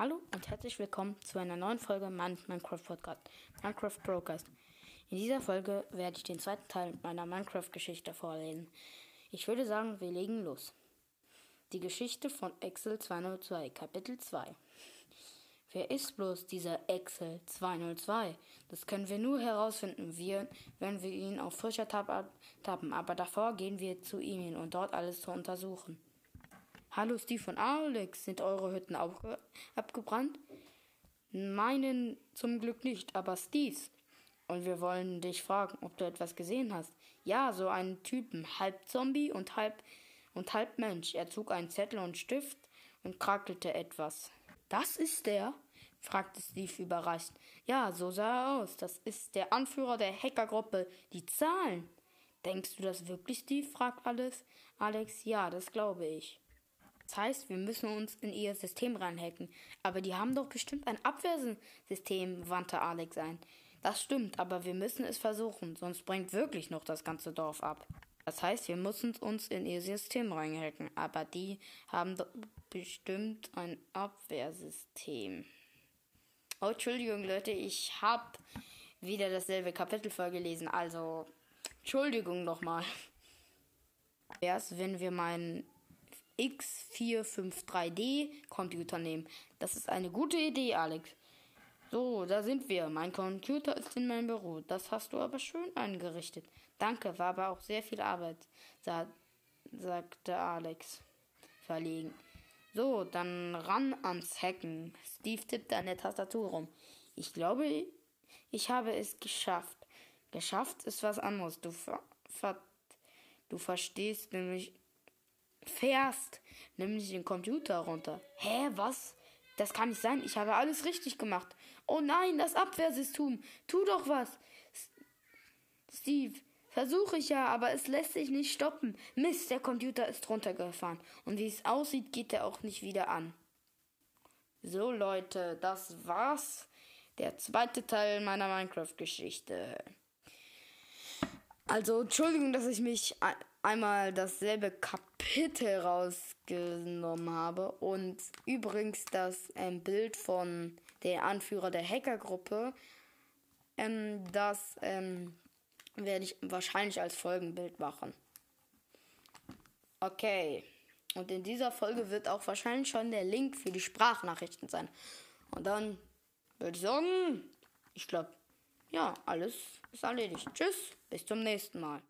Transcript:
Hallo und herzlich willkommen zu einer neuen Folge meines Minecraft Podcast, Minecraft Brokers. In dieser Folge werde ich den zweiten Teil meiner Minecraft-Geschichte vorlesen. Ich würde sagen, wir legen los. Die Geschichte von Excel 202, Kapitel 2. Wer ist bloß dieser Excel 202? Das können wir nur herausfinden, wir, wenn wir ihn auf frischer Tab tappen. Aber davor gehen wir zu ihm hin, um dort alles zu untersuchen. Hallo Steve und Alex, sind eure Hütten auch abgebrannt? Meinen zum Glück nicht, aber Steves. Und wir wollen dich fragen, ob du etwas gesehen hast. Ja, so einen Typen, halb Zombie und halb und halb Mensch. Er zog einen Zettel und Stift und krakelte etwas. Das ist der? fragte Steve überrascht. Ja, so sah er aus. Das ist der Anführer der Hackergruppe. Die Zahlen. Denkst du das wirklich, Steve? fragt alles. Alex, ja, das glaube ich. Das heißt, wir müssen uns in ihr System reinhacken. Aber die haben doch bestimmt ein Abwehrsystem, wandte Alex ein. Das stimmt, aber wir müssen es versuchen, sonst bringt wirklich noch das ganze Dorf ab. Das heißt, wir müssen uns in ihr System reinhacken, aber die haben doch bestimmt ein Abwehrsystem. Oh, Entschuldigung, Leute, ich habe wieder dasselbe Kapitel vorgelesen, also Entschuldigung nochmal. Erst wenn wir meinen X453D Computer nehmen. Das ist eine gute Idee, Alex. So, da sind wir. Mein Computer ist in meinem Büro. Das hast du aber schön eingerichtet. Danke, war aber auch sehr viel Arbeit, sa sagte Alex verlegen. So, dann ran ans Hacken. Steve tippte an der Tastatur rum. Ich glaube, ich habe es geschafft. Geschafft ist was anderes. Du, ver ver du verstehst nämlich fährst nämlich den Computer runter. Hä, was? Das kann nicht sein. Ich habe alles richtig gemacht. Oh nein, das Abwehrsystem. Tu doch was. Steve, versuche ich ja, aber es lässt sich nicht stoppen. Mist, der Computer ist runtergefahren. Und wie es aussieht, geht er auch nicht wieder an. So Leute, das war's. Der zweite Teil meiner Minecraft-Geschichte. Also, Entschuldigung, dass ich mich einmal dasselbe Kapitel rausgenommen habe. Und übrigens das ähm, Bild von der Anführer der Hackergruppe, ähm, das ähm, werde ich wahrscheinlich als Folgenbild machen. Okay. Und in dieser Folge wird auch wahrscheinlich schon der Link für die Sprachnachrichten sein. Und dann würde ich sagen, ich glaube, ja, alles ist erledigt. Tschüss, bis zum nächsten Mal.